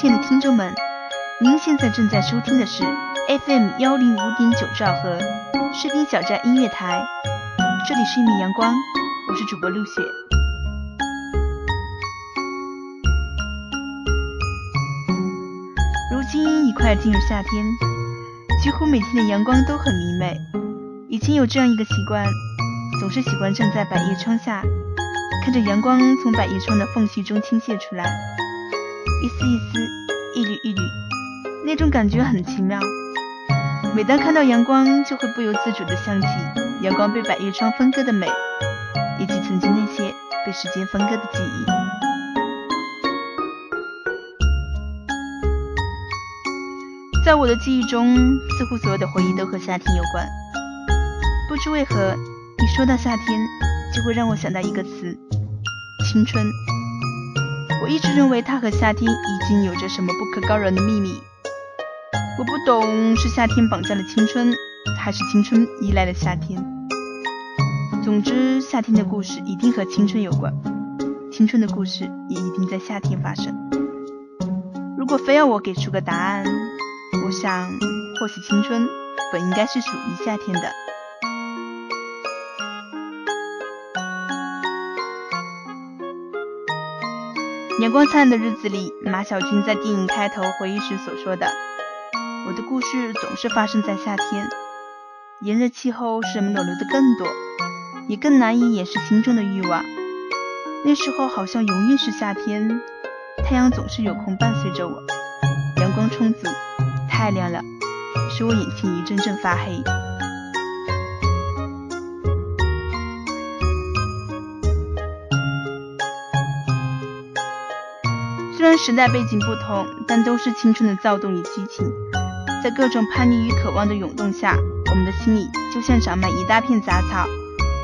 亲爱的听众们，您现在正在收听的是 FM 幺零五点九兆赫士兵小站音乐台，这里是一米阳光，我是主播陆雪。如今已快进入夏天，几乎每天的阳光都很明媚。以前有这样一个习惯，总是喜欢站在百叶窗下，看着阳光从百叶窗的缝隙中倾泻出来，一丝一丝，一缕一缕，那种感觉很奇妙。每当看到阳光，就会不由自主地想起阳光被百叶窗分割的美，以及曾经那些被时间分割的记忆。在我的记忆中，似乎所有的回忆都和夏天有关。不知为何，一说到夏天，就会让我想到一个词——青春。我一直认为它和夏天已经有着什么不可告人的秘密。我不懂是夏天绑架了青春，还是青春依赖了夏天。总之，夏天的故事一定和青春有关，青春的故事也一定在夏天发生。如果非要我给出个答案，我想，或许青春本应该是属于夏天的。阳光灿烂的日子里，马小军在电影开头回忆时所说的：“我的故事总是发生在夏天，炎热气候使人们裸流的更多，也更难以掩饰心中的欲望。那时候好像永远是夏天，太阳总是有空伴随着我，阳光充足。”太亮了，使我眼前一阵阵发黑。虽然时代背景不同，但都是青春的躁动与激情。在各种叛逆与渴望的涌动下，我们的心里就像长满一大片杂草，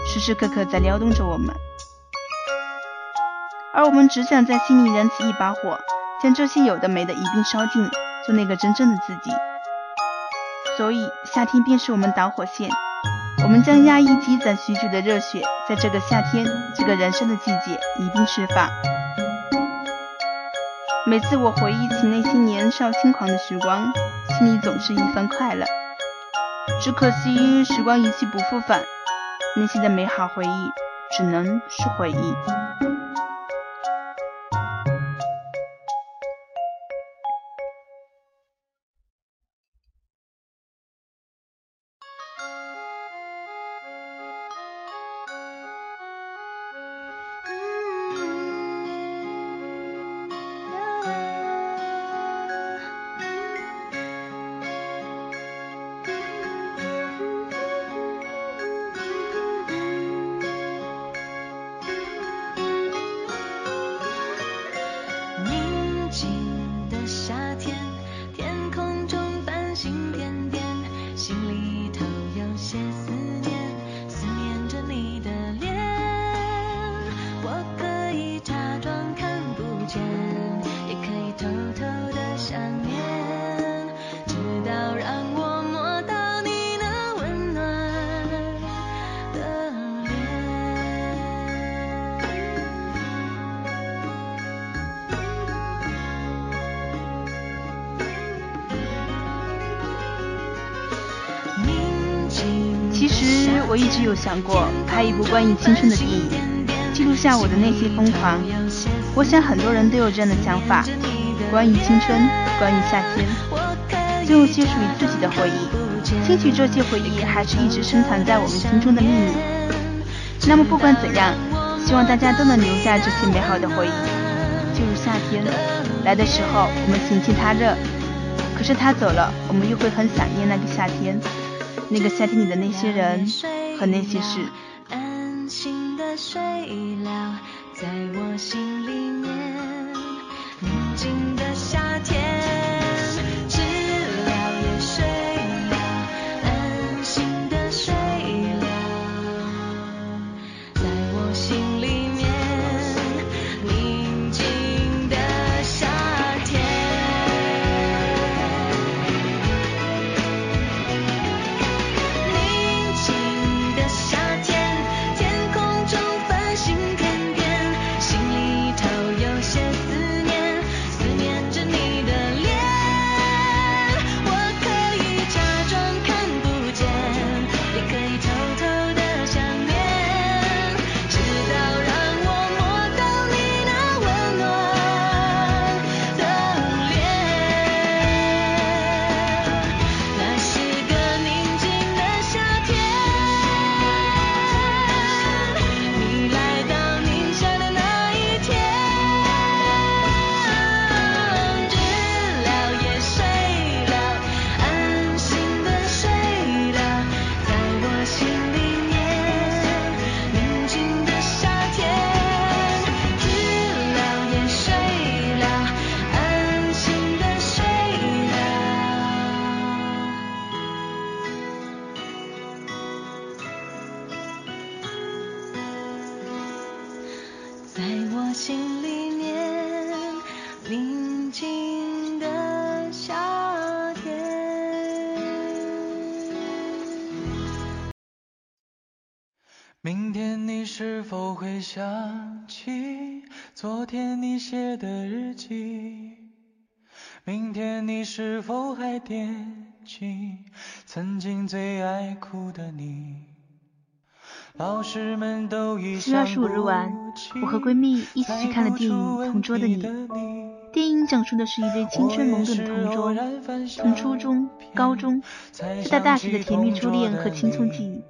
时时刻刻在撩动着我们。而我们只想在心里燃起一把火，将这些有的没的一并烧尽。做那个真正的自己，所以夏天便是我们导火线。我们将压抑积攒许久的热血，在这个夏天，这个人生的季节一并释放。每次我回忆起那些年少轻狂的时光，心里总是一番快乐。只可惜时光一去不复返，那些的美好回忆，只能是回忆。其实我一直有想过拍一部关于青春的电影，记录下我的那些疯狂。我想很多人都有这样的想法，关于青春，关于夏天，总有些属于自己的回忆。兴许这些回忆还是一直深藏在我们心中的秘密。那么不管怎样，希望大家都能留下这些美好的回忆。就如夏天来的时候，我们嫌弃它热，可是它走了，我们又会很想念那个夏天。那个夏天里的那些人和那些事。安心的睡了，在我心里面，宁静是否会想起昨天你写的日记？明天你是否还惦记曾经最爱哭的你？老师们都已七月二十五日晚，我和闺蜜一起去看了电影《同桌的你》。电影讲述的是一对青春懵懂的同桌，从初中、高中，再到大学的甜蜜初恋和青葱记忆。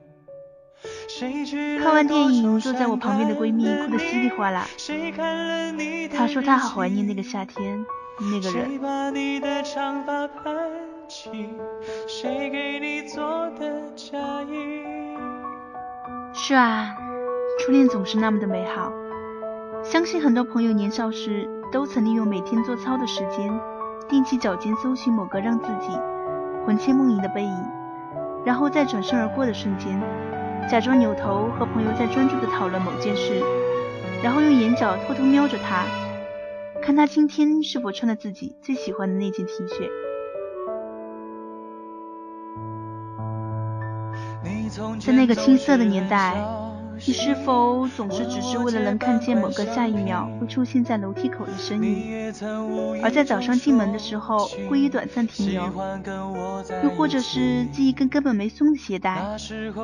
看完电影，坐在我旁边的闺蜜哭得稀里哗啦。她说她好怀念那个夏天，那个人。谁把你的长发盘起？谁给你做的嫁衣？是啊，初恋总是那么的美好。相信很多朋友年少时都曾利用每天做操的时间，踮起脚尖搜寻某个让自己魂牵梦萦的背影，然后在转身而过的瞬间，假装扭头和朋友在专注的讨论某件事，然后用眼角偷偷瞄着他，看他今天是否穿了自己最喜欢的那件 T 恤。在那个青涩的年代，你是否总是只是为了能看见某个下一秒会出现在楼梯口的身影，而在早上进门的时候故意短暂停留，又或者是系一根根本没松的鞋带，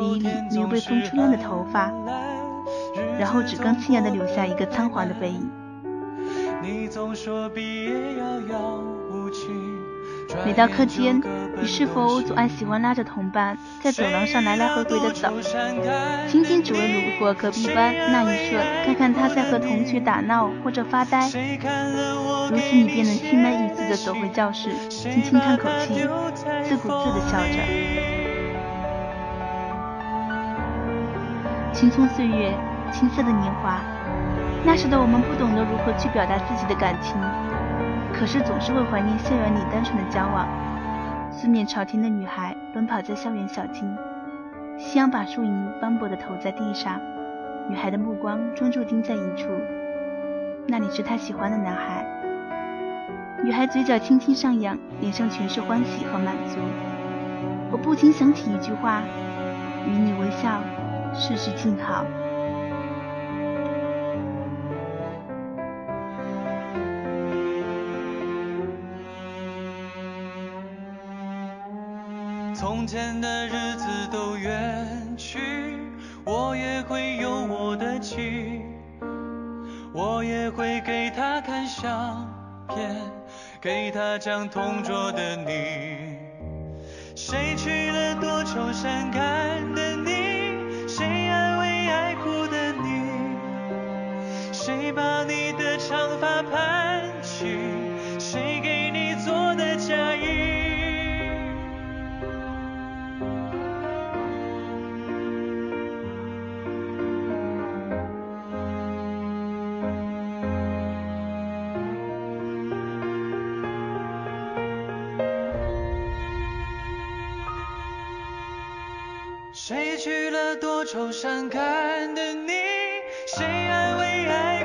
理一理没有被风吹乱的头发，然后只刚气然地留下一个仓皇的背影。你总说毕业遥遥。每到课间，你是否总爱喜欢拉着同伴在走廊上来来回回的走，仅仅只为路过隔壁班那一瞬，看看他在和同学打闹或者发呆。如此，你便能心满意足地走回教室，轻轻叹口气，自顾自地笑着。青葱岁月，青涩的年华，那时的我们不懂得如何去表达自己的感情。可是总是会怀念校园里单纯的交往。四面朝天的女孩奔跑在校园小径，夕阳把树影斑驳地投在地上，女孩的目光专注盯在一处，那里是她喜欢的男孩。女孩嘴角轻轻上扬，脸上全是欢喜和满足。我不禁想起一句话：与你微笑，事事静好。前的日子都远去，我也会有我的妻，我也会给她看相片，给她讲同桌的你。谁去了多愁善感的谁娶了多愁善感的你？谁安慰爱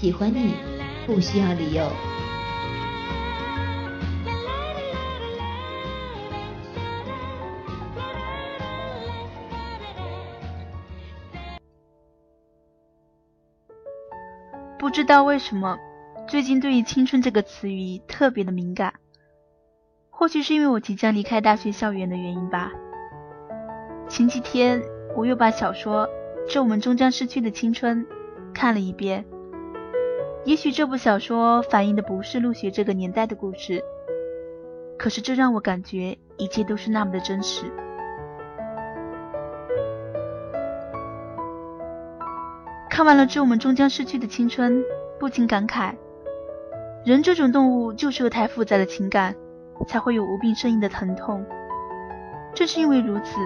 喜欢你不需要理由。不知道为什么，最近对于“青春”这个词语特别的敏感。或许是因为我即将离开大学校园的原因吧。前几天我又把小说《致我们终将逝去的青春》看了一遍。也许这部小说反映的不是陆学这个年代的故事，可是这让我感觉一切都是那么的真实。看完了《致我们终将逝去的青春》，不禁感慨：人这种动物就是有太复杂的情感，才会有无病呻吟的疼痛。正是因为如此，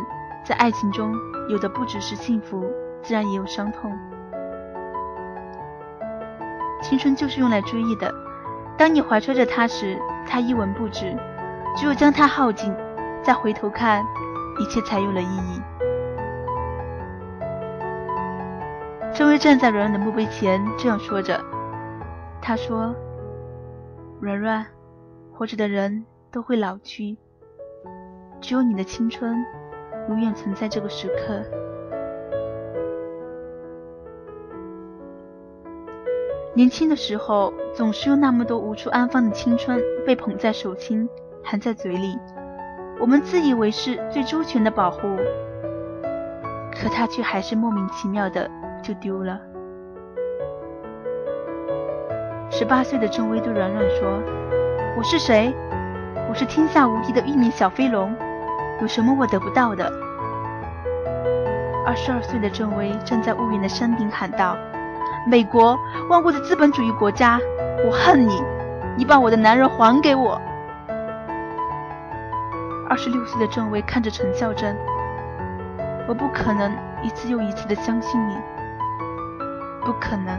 在爱情中，有的不只是幸福，自然也有伤痛。青春就是用来追忆的，当你怀揣着它时，它一文不值；只有将它耗尽，再回头看，一切才有了意义。郑薇站在软软的墓碑前，这样说着。她说：“软软，活着的人都会老去，只有你的青春，永远存在这个时刻。”年轻的时候，总是有那么多无处安放的青春被捧在手心，含在嘴里，我们自以为是最周全的保护，可它却还是莫名其妙的就丢了。十八岁的郑薇对软软说：“我是谁？我是天下无敌的玉面小飞龙，有什么我得不到的？”二十二岁的郑薇站在婺源的山顶喊道。美国，万恶的资本主义国家，我恨你！你把我的男人还给我！二十六岁的郑薇看着陈孝珍，我不可能一次又一次的相信你，不可能。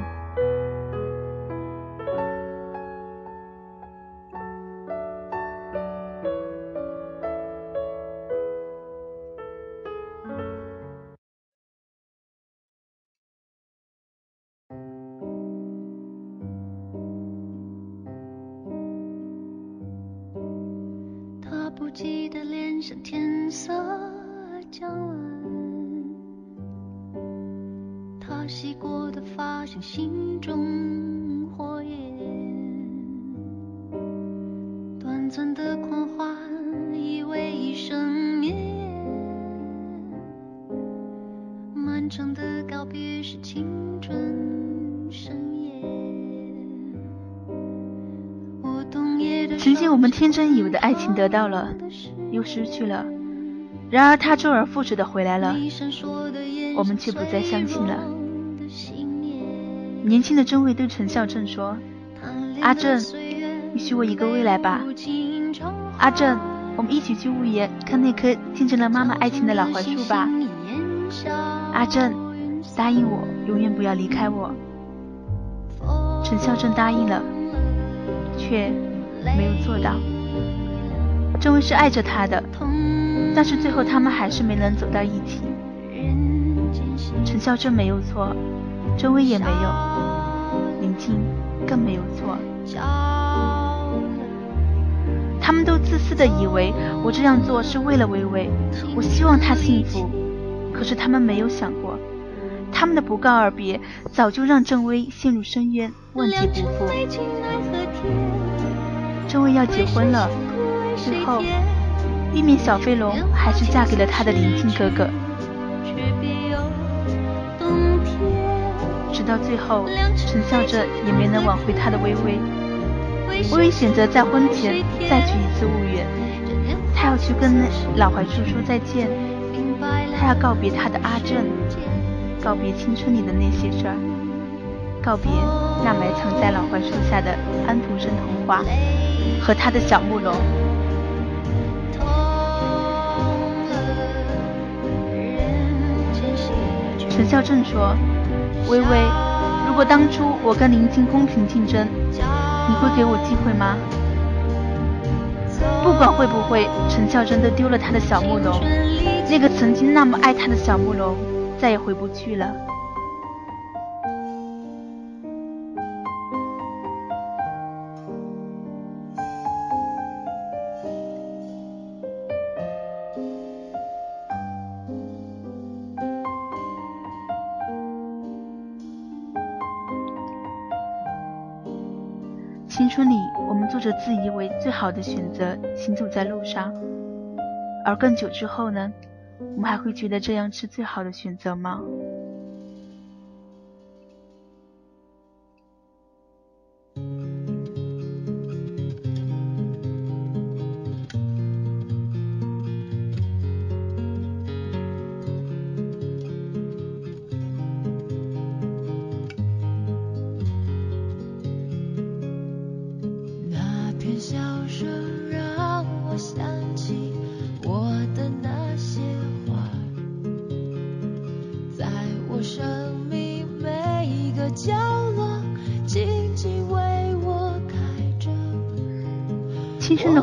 们天真以为的爱情得到了，又失去了。然而他周而复始的回来了，我们却不再相信了。年轻的真卫对陈孝正说：“阿正，你许我一个未来吧。阿正，我们一起去屋檐看那棵见证了妈妈爱情的老槐树吧。阿正，答应我，永远不要离开我。”陈孝正答应了，却没有做到。郑卫是爱着他的。但是最后他们还是没能走到一起。陈孝正没有错，周薇也没有，林静更没有错。他们都自私的以为我这样做是为了薇薇，我希望她幸福。可是他们没有想过，他们的不告而别早就让郑薇陷入深渊，万劫不复。郑薇要结婚了，最后。避免小飞龙还是嫁给了他的林静哥哥，直到最后，陈笑着也没能挽回他的微微。微微选择在婚前再去一次婺源，他要去跟老槐树说再见，他要告别他的阿正，告别青春里的那些事儿，告别那埋藏在老槐树下的安徒生童话和他的小木龙。陈孝正说：“微微，如果当初我跟林静公平竞争，你会给我机会吗？不管会不会，陈孝正都丢了他的小木龙，那个曾经那么爱他的小木龙，再也回不去了。”青春里，我们做着自以为最好的选择，行走在路上。而更久之后呢？我们还会觉得这样是最好的选择吗？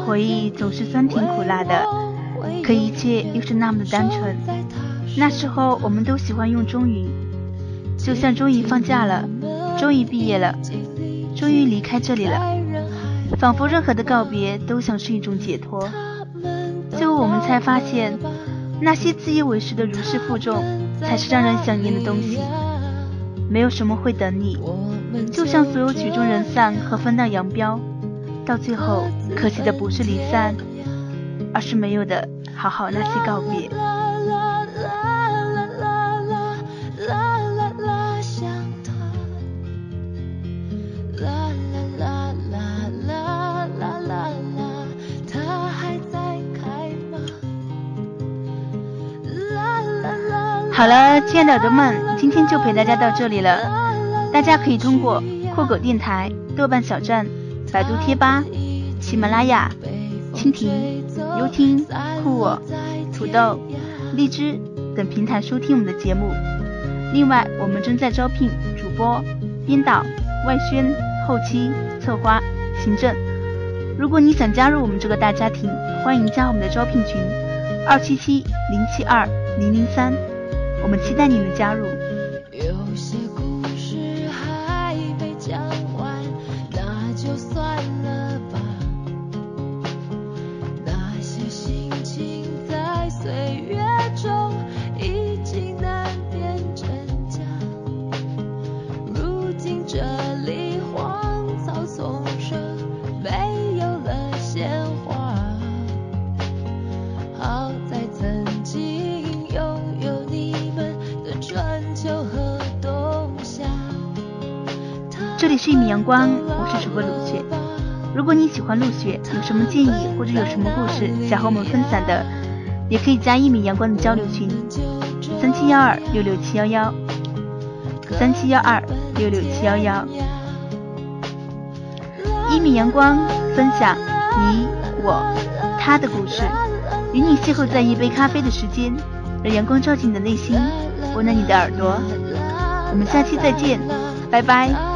回忆总是酸甜苦辣的，可一切又是那么的单纯。那时候我们都喜欢用“终于”，就像终于放假了，终于毕业了，终于离开这里了，仿佛任何的告别都像是一种解脱。最后我们才发现，那些自以为是的如释负重，才是让人想念的东西。没有什么会等你，就像所有曲终人散和分道扬镳。到最后，可惜的不是离散，而是没有的好好那些告别。好了，亲爱的耳朵们，今天就陪大家到这里了。大家可以通过酷狗电台、豆瓣小站。百度贴吧、喜马拉雅、蜻蜓、优听、酷我、土豆、荔枝等平台收听我们的节目。另外，我们正在招聘主播、编导、外宣、后期、策划、行政。如果你想加入我们这个大家庭，欢迎加我们的招聘群：二七七零七二零零三。我们期待你的加入。是一米阳光，我是主播鲁雪。如果你喜欢陆雪，有什么建议或者有什么故事想和我们分享的，也可以加一米阳光的交流群：三七幺二六六七幺幺，三七幺二六六七幺幺。一米阳光分享你我他的故事，与你邂逅在一杯咖啡的时间，让阳光照进你的内心，温暖你的耳朵。我们下期再见，拜拜。